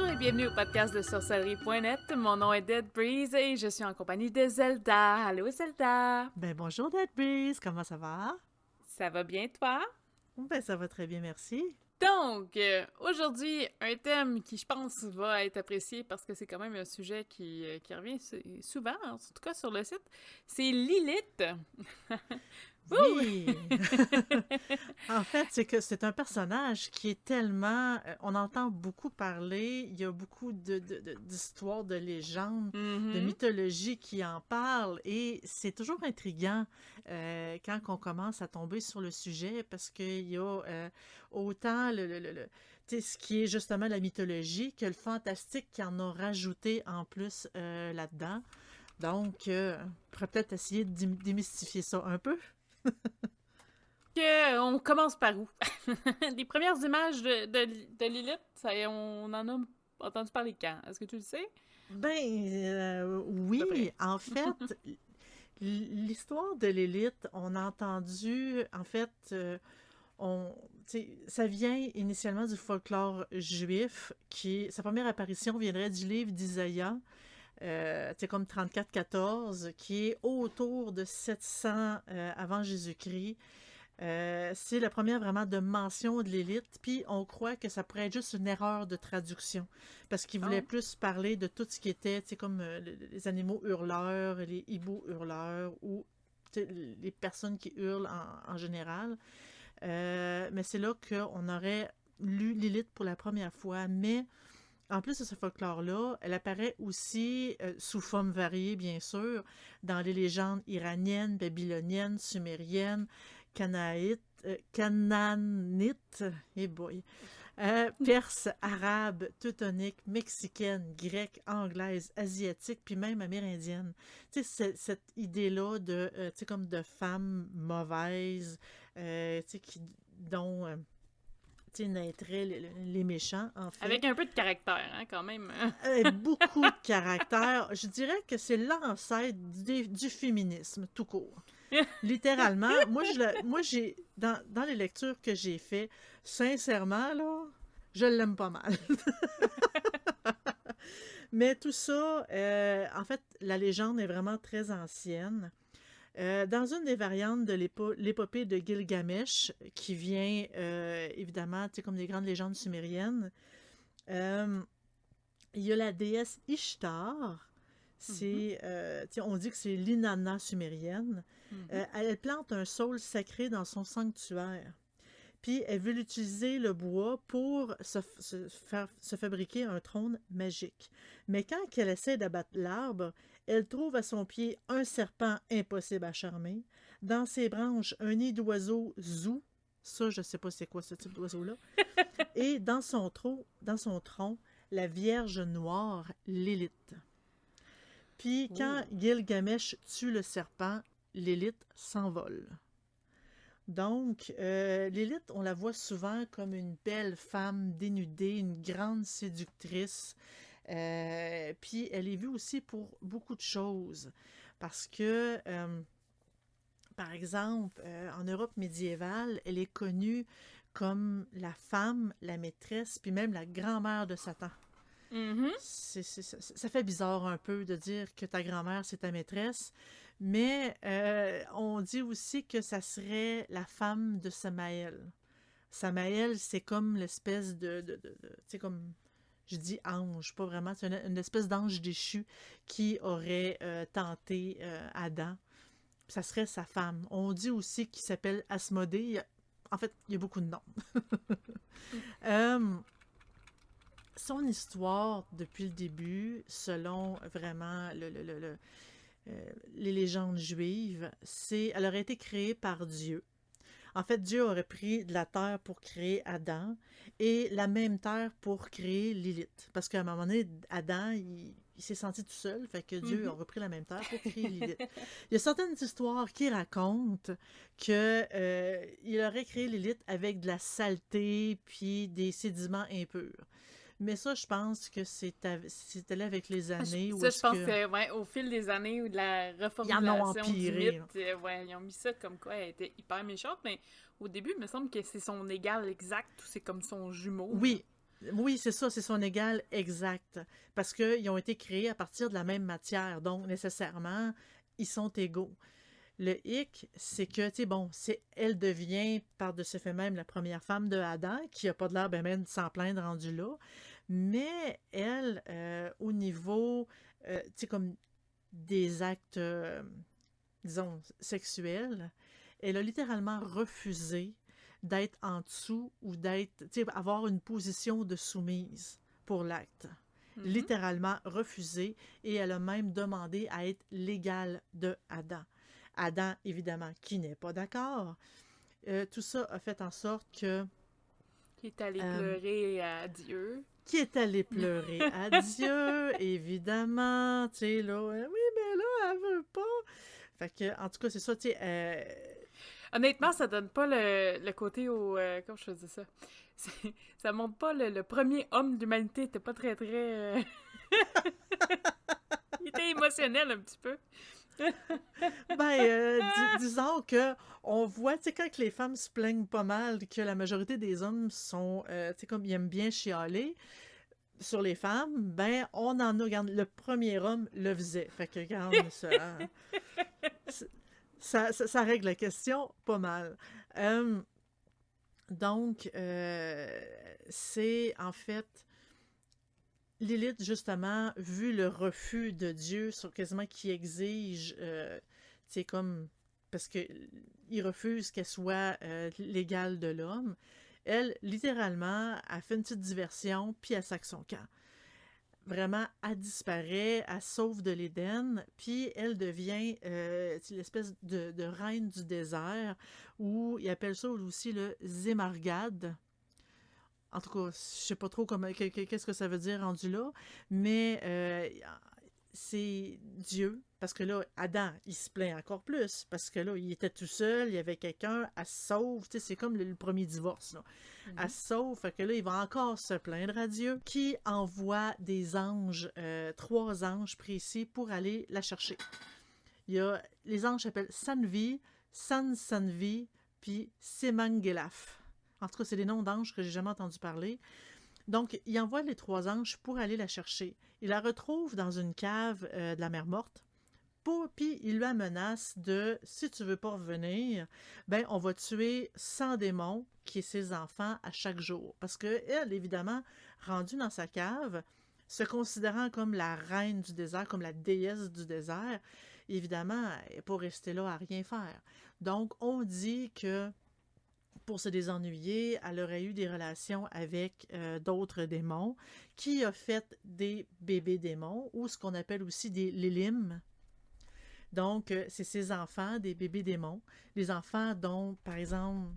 Bonjour et bienvenue au podcast de sorcellerie.net. Mon nom est Dead Breeze et je suis en compagnie de Zelda. Allô Zelda? Ben bonjour Dead Breeze, comment ça va? Ça va bien toi? Ben ça va très bien, merci. Donc, euh, aujourd'hui, un thème qui, je pense, va être apprécié parce que c'est quand même un sujet qui, euh, qui revient souvent, en tout cas sur le site, c'est Lilith. Oui! en fait, c'est que c'est un personnage qui est tellement... Euh, on entend beaucoup parler, il y a beaucoup d'histoires, de, de, de, légendes, de Mm-hmm. mythologie qui en parlent, et c'est toujours intriguant euh, quand on commence à tomber sur le sujet, parce qu'il y a euh, autant le... le, le ce qui est justement la mythologie que le fantastique qui en a rajouté en plus euh, là-dedans. Donc, on pourrait peut-être essayer de démystifier ça un peu. que, on commence par où? Les premières images de, de, de Lilith, ça, on en a entendu parler quand? Est-ce que tu le sais? Ben, euh, oui, en fait, l'histoire de Lilith, on a entendu, en fait, euh, on, ça vient initialement du folklore juif, qui, sa première apparition viendrait du livre d'Isaïe, euh, comme 34-14, qui est autour de 700 euh, avant Jésus-Christ. Euh, c'est la première vraiment de mention de l'élite, puis on croit que ça pourrait être juste une erreur de traduction, parce qu'il voulait oh. plus parler de tout ce qui était, comme euh, les animaux hurleurs, les hiboux hurleurs, ou les personnes qui hurlent en, en général. Euh, mais c'est là qu'on aurait lu Lilith pour la première fois, mais en plus de ce folklore-là, elle apparaît aussi euh, sous forme variée, bien sûr, dans les légendes iraniennes, babyloniennes, sumériennes, canaïtes, euh, cananites, boy, euh, perse, arabe, teutonique, mexicaine, grecque, anglaise, asiatique, puis même amérindienne. Tu sais, cette idée-là de, euh, tu comme de femmes mauvaises, tu sais, qui, dont naîtraient les, les, méchants, en fait. Avec un peu de caractère, hein, quand même. Avec beaucoup de caractère. Je dirais que c'est l'ancêtre du, du féminisme, tout court. Littéralement, moi, je, moi j'ai dans, dans les lectures que j'ai fait, sincèrement, là, je l'aime pas mal. Mais tout ça, euh, en fait, la légende est vraiment très ancienne. Euh, dans une des variantes de l'épopée de Gilgamesh, qui vient euh, évidemment, tu sais, comme des grandes légendes sumériennes, il y a la déesse Ishtar, c'est, mm -hmm. euh, on dit que c'est l'inanna sumérienne. Mm -hmm. euh, elle plante un saule sacré dans son sanctuaire. Puis elle veut utiliser le bois pour se, se, faire, se fabriquer un trône magique. Mais quand elle essaie d'abattre l'arbre, elle trouve à son pied un serpent impossible à charmer. Dans ses branches, un nid d'oiseau zou. Ça, je ne sais pas c'est quoi ce type d'oiseau-là. Et dans son, tronc, dans son tronc, la Vierge noire, Lilith. Puis quand oh. Gilgamesh tue le serpent, Lilith s'envole. Donc, euh, Lilith, on la voit souvent comme une belle femme dénudée, une grande séductrice. Euh, puis elle est vue aussi pour beaucoup de choses. Parce que, euh, par exemple, en Europe médiévale, elle est connue comme la femme, la maîtresse, puis même la grand-mère de Satan. Mm -hmm. c est, c est, ça fait bizarre un peu de dire que ta grand-mère, c'est ta maîtresse, mais euh, on dit aussi que ça serait la femme de Samaël. Samaël, c'est comme l'espèce de, de, de, de tu sais, comme, je dis ange, pas vraiment, c'est une, espèce d'ange déchu qui aurait euh, tenté euh, Adam. Ça serait sa femme. On dit aussi qu'il s'appelle Asmodée. En fait, il y a beaucoup de noms. mm. son histoire depuis le début, selon vraiment le, le, le, euh, les légendes juives, c'est elle aurait été créée par Dieu. En fait, Dieu aurait pris de la terre pour créer Adam et la même terre pour créer Lilith. Parce qu'à un moment donné, Adam, il, il s'est senti tout seul, fait que Dieu mm -hmm. a repris la même terre pour créer Lilith. il y a certaines histoires qui racontent que euh, il aurait créé Lilith avec de la saleté puis des sédiments impurs. Mais ça, je pense que c'était là avec les années. Ça, je pense que, que ouais, au fil des années ou de la reformulation ils empiré, du mythe, euh, ouais, ils ont mis ça comme quoi elle était hyper méchante, mais au début, il me semble que c'est son égal exact ou c'est comme son jumeau. Oui. Oui, c'est ça, c'est son égal exact. Parce qu'ils ont été créés à partir de la même matière. Donc, nécessairement, ils sont égaux. Le hic, c'est que, tu sais, bon, c'est, elle devient, par de ce fait même, la première femme de Adam, qui a pas de l'air ben, même sans plaindre rendu là. Mais elle, euh, au niveau, euh, tu sais, comme des actes, euh, disons, sexuels, elle a littéralement refusé d'être en dessous ou d'être, tu sais, avoir une position de soumise pour l'acte. Mhm. Littéralement refusé et elle a même demandé à être l'égale de Adam. Adam, évidemment, qui n'est pas d'accord. Euh, tout ça a fait en sorte que Qui est allé Euh, pleurer à Dieu. Qui est allé pleurer? À Dieu, évidemment, tu sais, là, euh, oui, mais là, elle veut pas. Fait que, en tout cas, c'est ça, tu sais, euh, Honnêtement, ça donne pas le, le côté au. euh, comment je faisais ça? Ça montre pas le, le premier homme. Il était pas très, très. euh, Il était émotionnel un petit peu. Ben, euh, dis- disons que on voit, tu sais, quand les femmes se plaignent pas mal, que la majorité des hommes sont, euh, tu sais, comme ils aiment bien chialer sur les femmes, ben, on en a, regarde, le premier homme le faisait. Fait que, regarde, ça, ça, ça, ça règle la question pas mal. Euh, donc, c'est en fait Lilith, justement, vu le refus de Dieu sur quasiment qui exige, euh, c'est comme parce que il refuse qu'elle soit euh, l'égale de l'homme. Elle, littéralement, a fait une petite diversion, puis elle sac son camp. Vraiment, elle disparaît, elle sauve de l'Éden, puis elle devient euh, l'espèce de, reine du désert, où il appelle ça aussi le Zémargade. En tout cas, je sais pas trop comment, que- que- qu'est-ce que ça veut dire rendu là, mais euh, c'est Dieu, parce que là, Adam, il se plaint encore plus, parce que là, il était tout seul, il y avait quelqu'un, elle se sauve, tu sais, c'est comme le, le premier divorce, là. Elle se sauve, fait que là, il va encore se plaindre à Dieu, qui envoie des anges, euh, trois anges précis pour aller la chercher. Il y a, les anges s'appellent Sanvi, San Sanvi, puis Semangelaf. En tout cas, c'est des noms d'anges que j'ai jamais entendu parler. Donc, il envoie les trois anges pour aller la chercher. Il la retrouve dans une cave euh, de la mer morte. Puis il la menace de si tu veux pas revenir, ben on va tuer 100 démons qui est ses enfants à chaque jour. Parce que elle, évidemment, rendue dans sa cave, se considérant comme la reine du désert, comme la déesse du désert, évidemment, elle n'est pas restée là à rien faire. Donc, on dit que pour se désennuyer, elle aurait eu des relations avec euh, d'autres démons, qui a fait des bébés démons, ou ce qu'on appelle aussi des lilim. Donc, euh, c'est ces enfants, des bébés démons, les enfants dont, par exemple,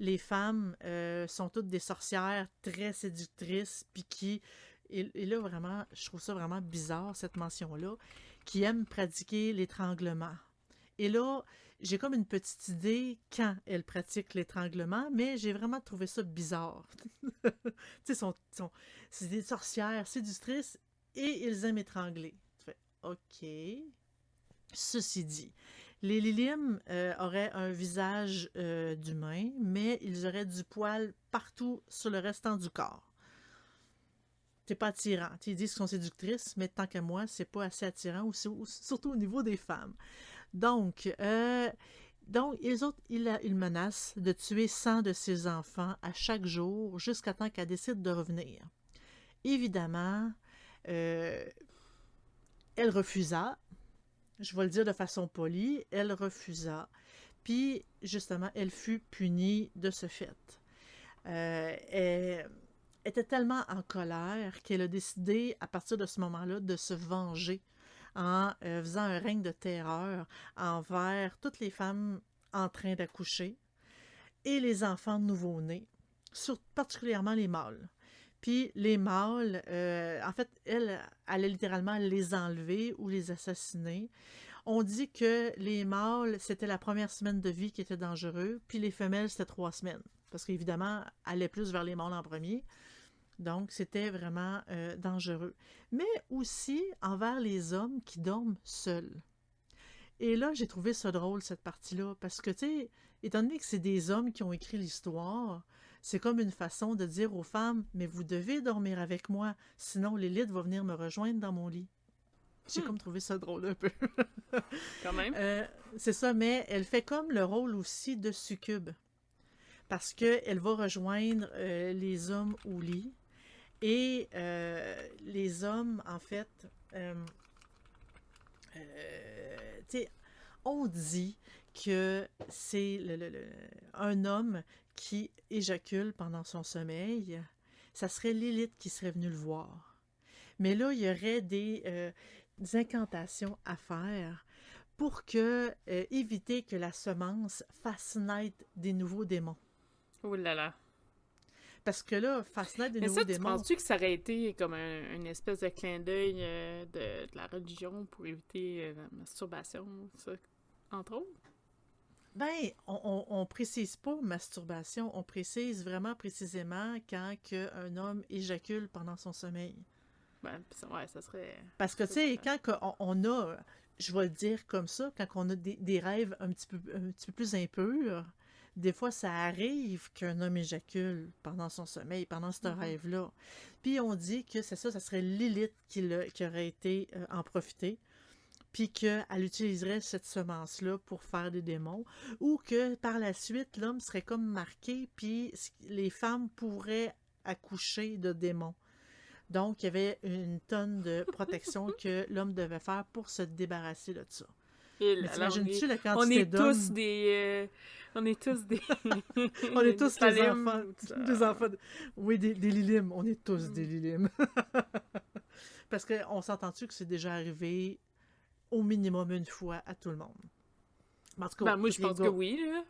les femmes euh, sont toutes des sorcières très séductrices, puis qui, et, et là vraiment, je trouve ça vraiment bizarre, cette mention-là, qui aiment pratiquer l'étranglement. Et là, j'ai comme une petite idée quand elles pratiquent l'étranglement, mais j'ai vraiment trouvé ça bizarre. tu sais, sont, c'est des sorcières séductrices et ils aiment étrangler. Tu fais, OK. Ceci dit, les Lilim euh, auraient un visage euh, d'humain, mais ils auraient du poil partout sur le restant du corps. C'est pas attirant. Ils disent qu'ils sont séductrices, mais tant qu'à moi, c'est pas assez attirant, surtout au niveau des femmes. Donc, euh, donc ils menacent de tuer 100 de ses enfants à chaque jour jusqu'à temps qu'elle décide de revenir. Évidemment, euh, elle refusa. Je vais le dire de façon polie, elle refusa. Puis, justement, elle fut punie de ce fait. Euh, elle était tellement en colère qu'elle a décidé, à partir de ce moment-là, de se venger en euh, faisant un règne de terreur envers toutes les femmes en train d'accoucher et les enfants nouveau-nés, particulièrement les mâles. Puis les mâles, euh, en fait, elle allait littéralement les enlever ou les assassiner. On dit que les mâles, c'était la première semaine de vie qui était dangereux, puis les femelles, c'était trois semaines. Parce qu'évidemment, elle allait plus vers les mâles en premier. Donc, c'était vraiment euh, dangereux. Mais aussi envers les hommes qui dorment seuls. Et là, j'ai trouvé ça drôle, cette partie-là, parce que, tu sais, étant donné que c'est des hommes qui ont écrit l'histoire, c'est comme une façon de dire aux femmes, mais vous devez dormir avec moi, sinon l'élite va venir me rejoindre dans mon lit. J'ai Hmm. comme trouvé ça drôle un peu. Quand même. Euh, c'est ça, mais elle fait comme le rôle aussi de succube. Parce qu'elle va rejoindre euh, les hommes au lit. Et euh, les hommes, en fait, euh, euh, on dit que c'est un homme qui éjacule pendant son sommeil. Ça serait l'élite qui serait venue le voir. Mais là, il y aurait des, incantations à faire pour éviter que la semence fasse naître des nouveaux démons. Oh là là. Parce que là, fasse naître des Mais nouveaux ça, tu démons. penses-tu que ça aurait été comme un- une espèce de clin d'œil euh, de, de la religion pour éviter euh, la masturbation, ça, entre autres? Ben, on, on, on précise pas masturbation, on précise vraiment précisément quand que un homme éjacule pendant son sommeil. Ben, ouais, ça serait... Parce que, tu sais, quand on, on a, je vais le dire comme ça, quand on a des, des rêves un petit, peu, un petit peu plus impurs, des fois, ça arrive qu'un homme éjacule pendant son sommeil, pendant ce Mhm. rêve-là. Puis on dit que c'est ça, ça serait Lilith qui, aurait été euh, en profiter, puis qu'elle utiliserait cette semence-là pour faire des démons, ou que par la suite, l'homme serait comme marqué, puis les femmes pourraient accoucher de démons. Donc, il y avait une tonne de protection que l'homme devait faire pour se débarrasser de ça. Là, on t'imagines-tu est, on tous des... euh, on est tous des... On est tous des enfants. Des enfants. de- Oui, des, des Lilim. On est tous Mm. des Lilim. Parce qu'on s'entend-tu que c'est déjà arrivé au minimum une fois à tout le monde? En tout cas, Ben, moi, je pense que oui, là.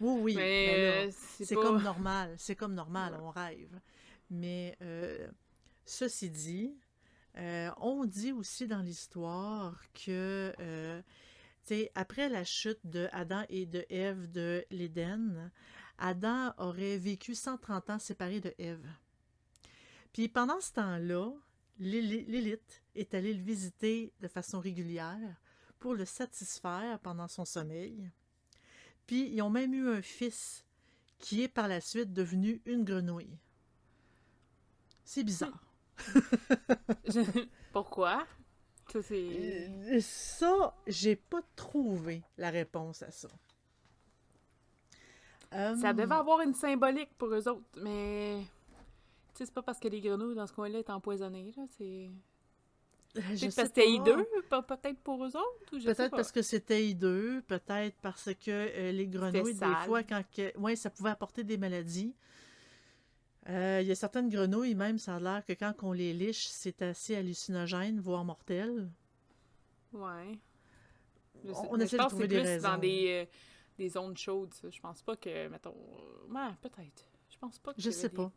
Oui, oui. mais mais là, euh, c'est c'est pas... comme normal. C'est comme normal, Ouais. on rêve. Mais euh, ceci dit, euh, on dit aussi dans l'histoire que, euh, après la chute de Adam et de Ève de l'Éden, Adam aurait vécu 130 ans séparé de Ève. Puis pendant ce temps-là, Lili- Lilith est allée le visiter de façon régulière pour le satisfaire pendant son sommeil. Puis ils ont même eu un fils qui est par la suite devenu une grenouille. C'est bizarre. Pourquoi? Ça. Euh, Ça, j'ai pas trouvé la réponse à ça. Ça Hum, devait avoir une symbolique pour eux autres, mais... Tu sais, c'est pas parce que les grenouilles dans ce coin-là est empoisonnées, là, c'est... je Peut-être parce que c'était hideux, peut-être pour eux autres, ou je sais Peut-être parce que c'était hideux, peut-être parce que euh, les grenouilles, des fois, quand que... ouais, ça pouvait apporter des maladies. Euh, Il y a certaines grenouilles, même, ça a l'air que quand on les liche, c'est assez hallucinogène, voire mortel. Ouais. Je On- sais- on mais essaie je de pense que trouver c'est des plus raisons. dans des, euh, des zones chaudes, ça. Je pense pas que, mettons... Ouais, peut-être. Je pense pas que Je sais pas.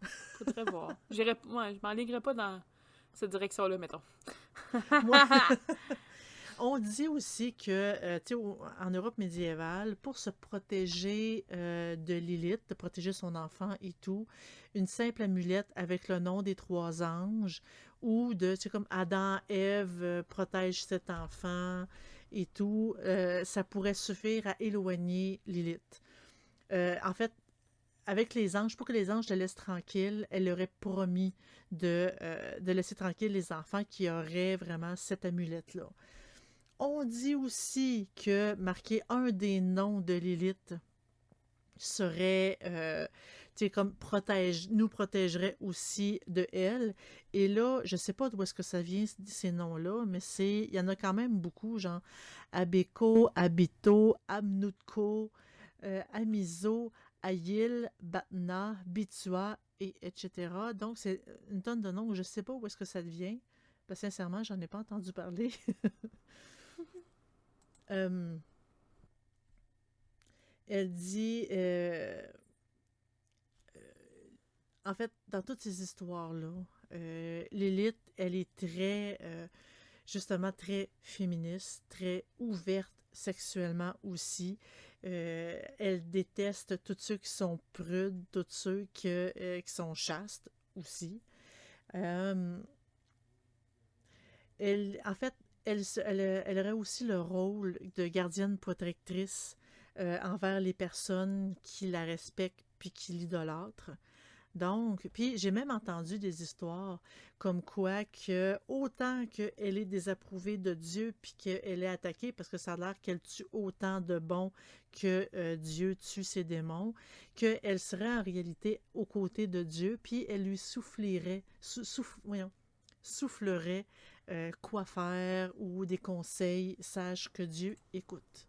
Faudrait voir. Ouais, je m'enlignerais pas dans cette direction-là, mettons. Moi- On dit aussi que, euh, en Europe médiévale, pour se protéger euh, de Lilith, de protéger son enfant et tout, une simple amulette avec le nom des trois anges, ou de, tu comme Adam, Ève euh, protège cet enfant et tout, ça pourrait suffire à éloigner Lilith. En fait, avec les anges, pour que les anges la laissent tranquille, elle aurait promis de, de laisser tranquille les enfants qui auraient vraiment cette amulette-là. On dit aussi que marquer un des noms de Lilith serait, euh, comme protège, nous protégerait aussi de elle. Et là, je sais pas d'où est-ce que ça vient, ces noms-là, mais c'est, il y en a quand même beaucoup, genre Abeko, Abito, Amnutko, euh, Amizo, Ayil, Batna, Bitua, et etc. Donc, c'est une tonne de noms. Je sais pas où est-ce que ça vient. Parce que sincèrement, ai pas entendu parler. Euh, elle dit, euh, euh, en fait, dans toutes ces histoires-là, euh, Lilith, elle est très, justement, très féministe, très ouverte sexuellement aussi. Elle déteste tous ceux qui sont prudes, tous ceux qui sont chastes aussi. Euh, elle, en fait, elle, aurait aussi le rôle de gardienne protectrice euh, envers les personnes qui la respectent puis qui l'idolâtrent. Donc, puis j'ai même entendu des histoires comme quoi que autant qu'elle est désapprouvée de Dieu puis qu'elle est attaquée parce que ça a l'air qu'elle tue autant de bons que euh, Dieu tue ses démons, qu'elle serait en réalité aux côtés de Dieu puis elle lui soufflerait, soufflerait euh, quoi faire ou des conseils, sache que Dieu écoute.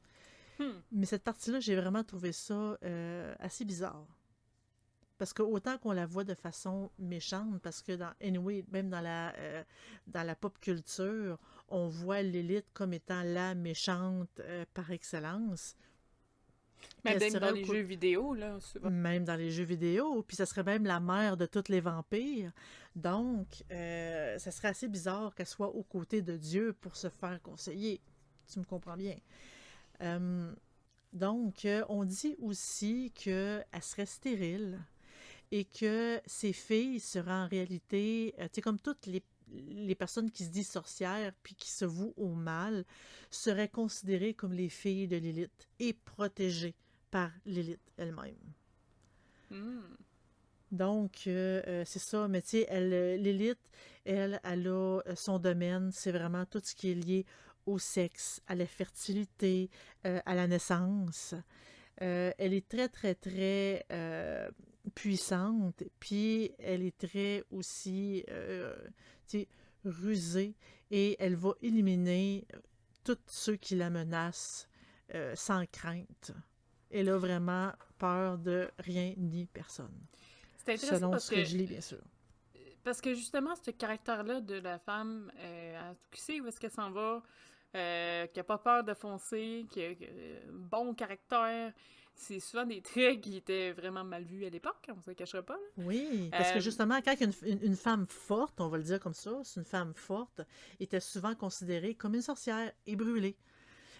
Hmm. Mais cette partie-là, j'ai vraiment trouvé ça euh, assez bizarre. Parce que autant qu'on la voit de façon méchante, parce que dans anyway, même dans la euh, dans la pop culture, on voit l'élite comme étant la méchante euh, par excellence. Même dans les jeux vidéo, là. Même dans les jeux vidéo. Puis ça serait même la mère de tous les vampires. Donc, euh, ça serait assez bizarre qu'elle soit aux côtés de Dieu pour se faire conseiller. Tu me comprends bien. donc, on dit aussi qu'elle serait stérile et que ces filles seraient en réalité, euh, tu sais, comme toutes les, les, personnes qui se disent sorcières puis qui se vouent au mal, seraient considérées comme les filles de l'élite et protégées par l'élite elle-même. Hmm. Donc, euh, euh, c'est ça, mais tu sais, l'élite, elle, elle a son domaine, c'est vraiment tout ce qui est lié au sexe, à la fertilité, à la naissance. elle est très, très, très puissante, puis elle est très aussi euh, rusée et elle va éliminer euh, tous ceux qui la menacent euh, sans crainte. Elle a vraiment peur de rien ni personne. C'est intéressant Selon parce ce que, je lis, bien sûr. Parce que justement, ce caractère-là de la femme, euh, qui sait où est-ce qu'elle s'en va, qui n'a pas peur de foncer, qui a un bon caractère, c'est souvent des traits qui étaient vraiment mal vus à l'époque, on ne se cachera pas. Oui, parce que euh, justement, quand une, une, femme forte, on va le dire comme ça, c'est une femme forte, était souvent considérée comme une sorcière et brûlée.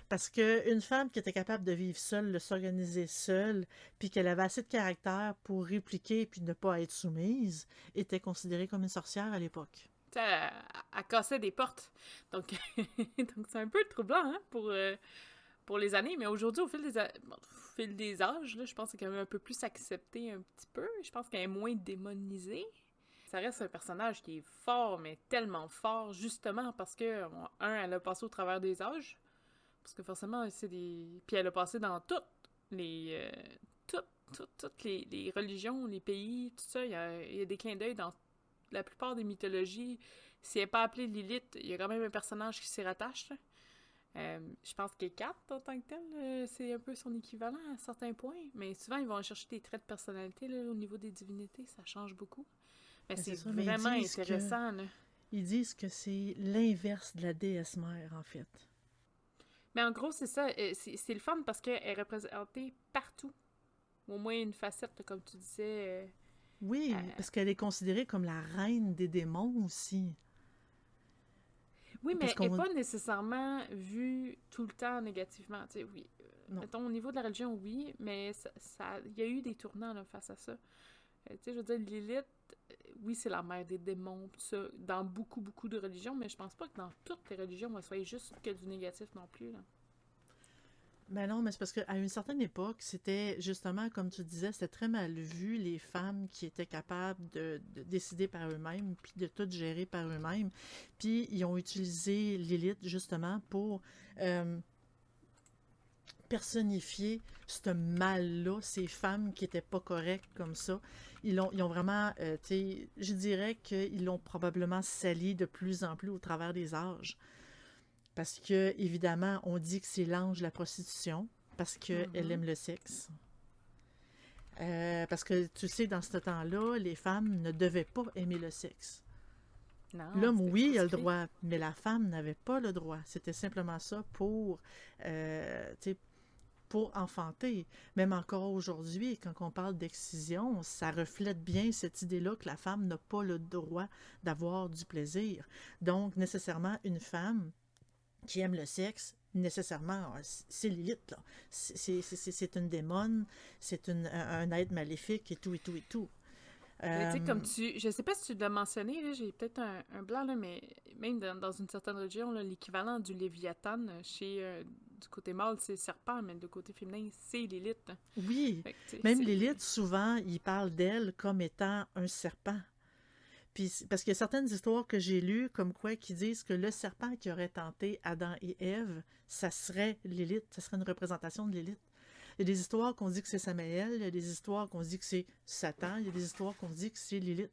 Parce qu'une femme qui était capable de vivre seule, de s'organiser seule, puis qu'elle avait assez de caractère pour répliquer puis ne pas être soumise, était considérée comme une sorcière à l'époque. Elle, elle, cassait des portes. Donc, donc c'est un peu troublant hein, pour, euh, pour les années. Mais aujourd'hui, au fil des, fil des âges, là, je pense qu'elle est un peu plus acceptée un petit peu. Je pense qu'elle est moins démonisée. Ça reste un personnage qui est fort, mais tellement fort, justement parce que, un, elle a passé au travers des âges. Parce que forcément, c'est des. Puis elle a passé dans toutes les. Euh, toutes, toutes, les, les, religions, les pays, tout ça. Il y a, il y a des clins d'œil dans la plupart des mythologies. Si elle n'est pas appelée Lilith, il y a quand même un personnage qui s'y rattache. Euh, je pense que 4 en tant que tel, euh, c'est un peu son équivalent à certains points. Mais souvent, ils vont chercher des traits de personnalité au niveau des divinités. Ça change beaucoup. Mais, c'est vraiment intéressant. Ils disent que c'est l'inverse de la déesse mère, en fait. Mais en gros, c'est ça. Euh, c'est le fun parce qu'elle est représentée partout. Au moins une facette, comme tu disais. Oui, parce qu'elle est considérée comme la reine des démons aussi. Oui, mais elle n'est pas nécessairement vue tout le temps négativement. Tu sais, oui. Euh, mettons, au niveau de la religion, oui, mais il ça, il y a eu des tournants là, face à ça. Euh, tu sais, je veux dire, Lilith, euh, oui, c'est la mère des démons, tout ça, dans beaucoup, beaucoup de religions, mais je pense pas que dans toutes les religions, elle soit juste que du négatif non plus. Là. Ben non, mais c'est parce qu'à une certaine époque, c'était justement, comme tu disais, c'était très mal vu les femmes qui étaient capables de, décider par eux-mêmes, puis de tout gérer par eux-mêmes. Puis ils ont utilisé l'élite justement pour euh, personnifier ce mal-là, ces femmes qui étaient pas correctes comme ça. Ils ont, ils ont vraiment, euh, tu sais, je dirais qu'ils l'ont probablement sali de plus en plus au travers des âges. Parce que, évidemment, on dit que c'est l'ange de la prostitution, parce qu'elle mm-hmm. aime le sexe. Euh, parce que, tu sais, dans ce temps-là, les femmes ne devaient pas aimer le sexe. L'homme, oui, il a le droit, mais la femme n'avait pas le droit. C'était simplement ça pour, euh, pour enfanter. Même encore aujourd'hui, quand on parle d'excision, ça reflète bien cette idée-là que la femme n'a pas le droit d'avoir du plaisir. Donc, nécessairement, une femme qui aime le sexe, nécessairement, ah, c'est Lilith, là. C'est une démone, c'est un être maléfique et tout, et tout, et tout. Mais tu sais, comme euh, tu... Je sais pas si tu l'as mentionné, j'ai peut-être un, blanc, là, mais même dans, une certaine région, l'équivalent du Léviathan chez euh, du côté mâle, c'est le serpent, mais du côté féminin, c'est Lilith. Oui. Même Lilith, souvent, il parle d'elle comme étant un serpent. Puis, parce qu'il y a certaines histoires que j'ai lues, comme quoi, qui disent que le serpent qui aurait tenté Adam et Ève, ça serait Lilith, ça serait une représentation de Lilith. Il y a des histoires qu'on dit que c'est Samaël, il y a des histoires qu'on dit que c'est Satan, il y a des histoires qu'on dit que c'est Lilith.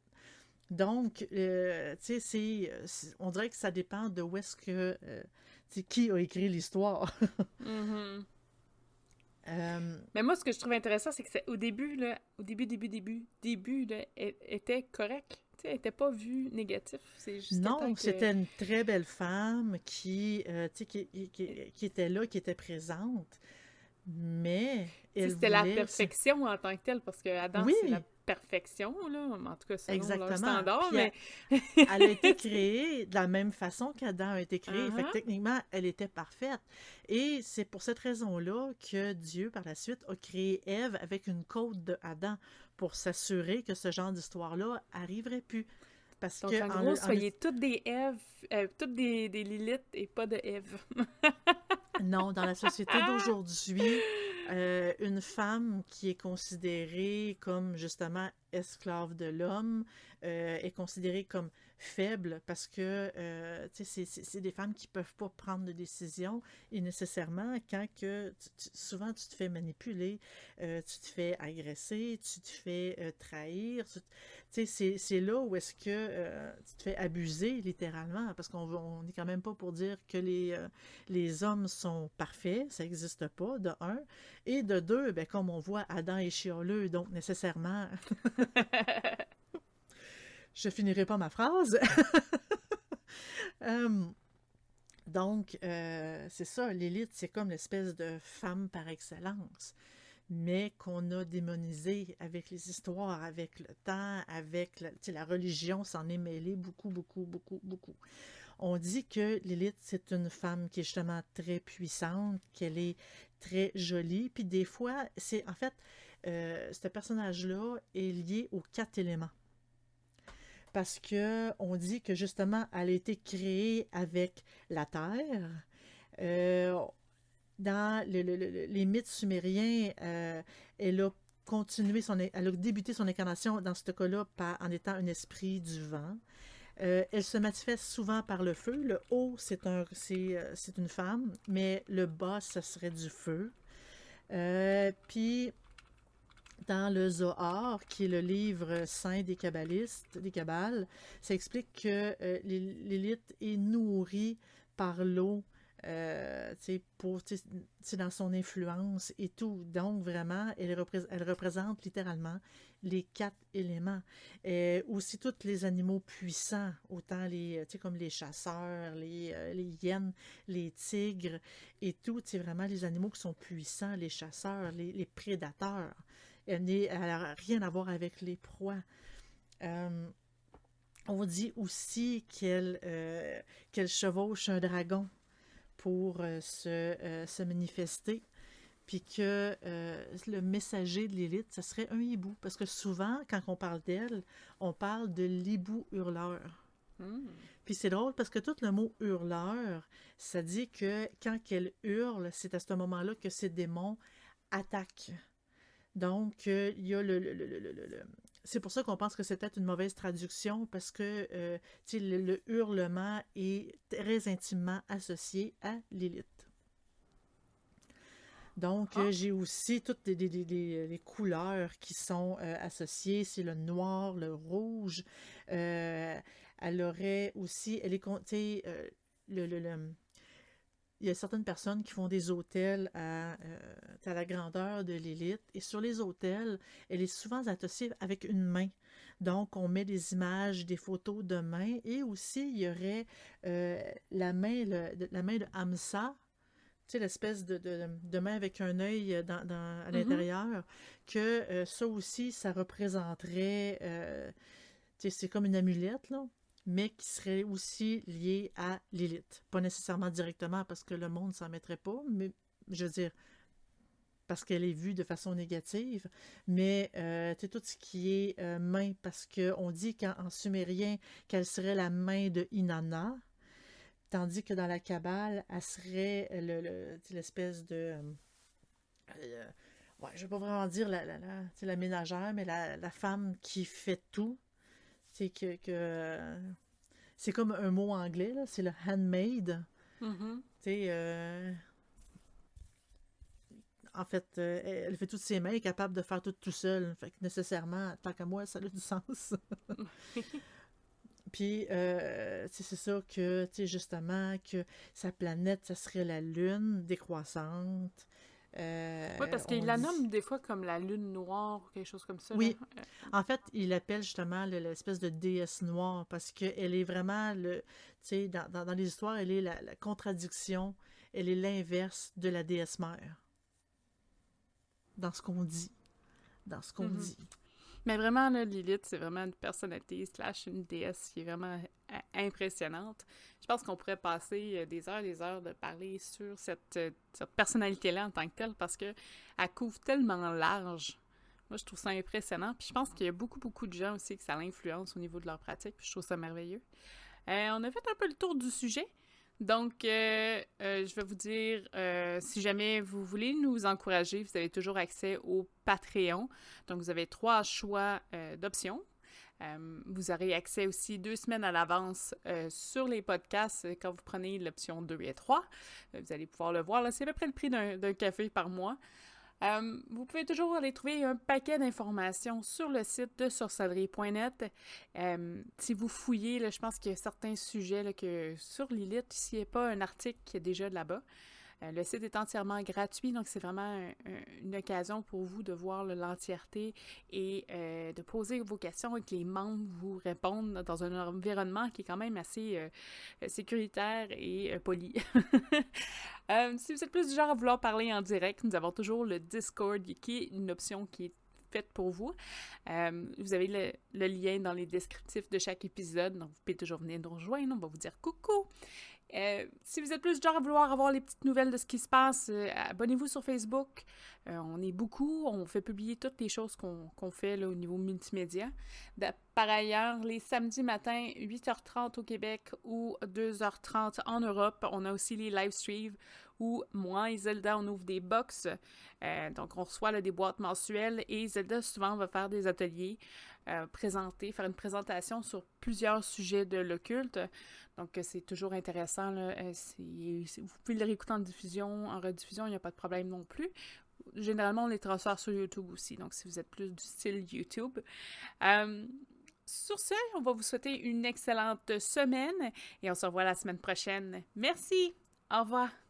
Donc, euh, tu sais, on dirait que ça dépend de où est-ce que, euh, qui a écrit l'histoire. Mm-hmm. Euh, Mais moi, ce que je trouve intéressant, c'est que au début, là, au début, début, début, début, là, était correct. Elle n'était pas vue négatif. non, c'était une très belle femme qui, qui, qui, qui, était là, qui était présente. Mais C'était la perfection en tant que telle, parce que Adam, c'est la perfection, là, en tout cas selon Exactement. standard, mais... elle, a été créée de la même façon qu'Adam a été créé. Fait uh-huh. techniquement, elle était parfaite. Et c'est pour cette raison-là que Dieu, par la suite, a créé Ève avec une côte de Adam pour s'assurer que ce genre d'histoire-là arriverait plus. Parce Donc, que, en gros, soyez toutes des Èves, euh, toutes des, des Lilith et pas de Ève. non, dans la société d'aujourd'hui, euh, une femme qui est considérée comme justement esclave de l'homme euh, est considérée comme faible parce que euh, c'est des femmes qui peuvent pas prendre de décision et nécessairement quand que souvent tu te fais manipuler, euh, tu te fais agresser, tu te fais euh, trahir, c'est là où est-ce que tu te fais abuser littéralement parce qu'on n'est quand même pas pour dire que les, les hommes sont parfaits, ça n'existe pas de un. Et de deux, ben, comme on voit Adam et chioleux donc nécessairement Je finirai pas ma phrase. Euh, donc, euh, c'est ça, l'élite, c'est comme l'espèce de femme par excellence, mais qu'on a démonisé avec les histoires, avec le temps, avec la, la religion s'en est mêlée beaucoup, beaucoup, beaucoup, beaucoup. On dit que l'élite, c'est une femme qui est justement très puissante, qu'elle est très jolie, puis des fois, c'est en fait, euh, ce personnage-là est lié aux quatre éléments parce que on dit que justement elle a été créée avec la terre. Euh, dans les mythes sumériens, euh, elle a continué son, elle a débuté son incarnation dans ce cas-là en étant un esprit du vent. Euh, elle se manifeste souvent par le feu. Le haut, c'est un, c'est, une femme, mais le bas, ce serait du feu. puis dans le Zohar, qui est le livre saint des kabbalistes, des kabbales, ça explique que euh, l'élite est nourrie par l'eau, euh, dans son influence et tout. Donc, vraiment, elle, représente littéralement les quatre éléments. Et aussi, tous les animaux puissants, autant les, comme les chasseurs, les, euh, les hyènes, les tigres et tout, c'est vraiment les animaux qui sont puissants, les chasseurs, les prédateurs. Elle n'a rien à voir avec les proies. Euh, on dit aussi qu'elle euh, qu'elle chevauche un dragon pour euh, se, se, manifester, puis que le messager de l'élite, ce serait un hibou, parce que souvent, quand on parle d'elle, on parle de l'hibou hurleur. Hmm. Puis c'est drôle parce que tout le mot hurleur, ça dit que quand elle hurle, c'est à ce moment-là que ces démons attaquent. Donc, euh, il y a le, c'est pour ça qu'on pense que c'est peut-être une mauvaise traduction parce que euh, le, hurlement est très intimement associé à l'élite. Donc, euh, ah. j'ai aussi toutes les couleurs qui sont associées. C'est le noir, le rouge. elle aurait aussi, elle est, le, le, il y a certaines personnes qui font des hôtels à, euh, à la grandeur de l'élite. Et sur les hôtels, elle est souvent associée avec une main. Donc, on met des images, des photos de main. Et aussi, il y aurait euh, la, main, la main de Hamsa, tu sais, l'espèce de, de, main avec un œil dans, dans à mm-hmm. l'intérieur, que euh, ça aussi, ça représenterait, tu sais, c'est comme une amulette, là mais qui serait aussi lié à l'élite. Pas nécessairement directement parce que le monde s'en mettrait pas, mais je veux dire, parce qu'elle est vue de façon négative, mais euh, tout ce qui est euh, main, parce qu'on dit qu'en sumérien qu'elle serait la main de Inanna, tandis que dans la cabale, elle serait le, l'espèce de... Euh, je vais pas vraiment dire la, ménagère, mais la, femme qui fait tout. C'est que, que c'est comme un mot anglais, là, c'est le handmade. Mm-hmm. Tu sais, euh, en fait, euh, elle fait toutes ses mains, elle est capable de faire tout tout seul. Fait que nécessairement, tant qu'à moi, ça a du sens. Puis, euh, c'est ça que, tu sais, justement, que sa planète, ça serait la Lune décroissante. Euh, oui, parce qu'il la nomme des fois comme la lune noire ou quelque chose comme ça. Oui. En fait, il l'appelle justement l'espèce de déesse noire parce qu'elle est vraiment, le, tu sais, dans, dans, les histoires, elle est la, contradiction, elle est l'inverse de la déesse mère. Dans ce qu'on dit. Dans ce qu'on mm-hmm. dit. Mais vraiment, là, Lilith, c'est vraiment une personnalité slash une déesse qui est vraiment euh, impressionnante. Je pense qu'on pourrait passer euh, des heures et des heures de parler sur cette, euh, cette personnalité-là en tant que telle parce qu'elle couvre tellement large. Moi, je trouve ça impressionnant. Puis je pense qu'il y a beaucoup, beaucoup de gens aussi que ça l'influence au niveau de leur pratique. Puis je trouve ça merveilleux. on a fait un peu le tour du sujet. Donc, euh, euh, je vais vous dire, euh, si jamais vous voulez nous encourager, vous avez toujours accès au Patreon. Donc, vous avez trois choix d'options. vous aurez accès aussi deux semaines à l'avance sur les podcasts quand vous prenez l'option 2 et 3. vous allez pouvoir le voir. C'est à peu près le prix d'un café par mois. Euh, vous pouvez toujours aller trouver un paquet d'informations sur le site de sorcellerie.net. Euh, si vous fouillez, je pense qu'il y a certains sujets que sur Lilith, s'il n'y a pas un article qui est déjà là-bas. Euh, le site est entièrement gratuit, donc c'est vraiment une occasion pour vous de voir l'entièreté et de poser vos questions et que les membres vous répondent dans un environnement qui est quand même assez sécuritaire et poli. si vous êtes plus du genre à vouloir parler en direct, nous avons toujours le Discord qui est une option qui est faite pour vous. vous avez le, le, lien dans les descriptifs de chaque épisode, donc vous pouvez toujours venir nous rejoindre, on va vous dire coucou. Euh, si vous êtes plus genre à vouloir avoir les petites nouvelles de ce qui se passe, euh, abonnez-vous sur Facebook. Euh, on est beaucoup, on fait publier toutes les choses qu'on fait au niveau multimédia. par ailleurs, les samedis matins, 8h30 au Québec ou 2h30 en Europe, on a aussi les live streams où moi et Zelda, on ouvre des box. donc, on reçoit des boîtes mensuelles et Zelda, souvent, va faire des ateliers, présenter, faire une présentation sur plusieurs sujets de l'occulte. Donc, c'est toujours intéressant. Là. Euh, vous pouvez le réécouter en diffusion, en rediffusion, il n'y a pas de problème non plus. Généralement, on les transfère sur YouTube aussi, donc si vous êtes plus du style YouTube. Euh, sur ce, on va vous souhaiter une excellente semaine et on se revoit la semaine prochaine. Merci. Au revoir.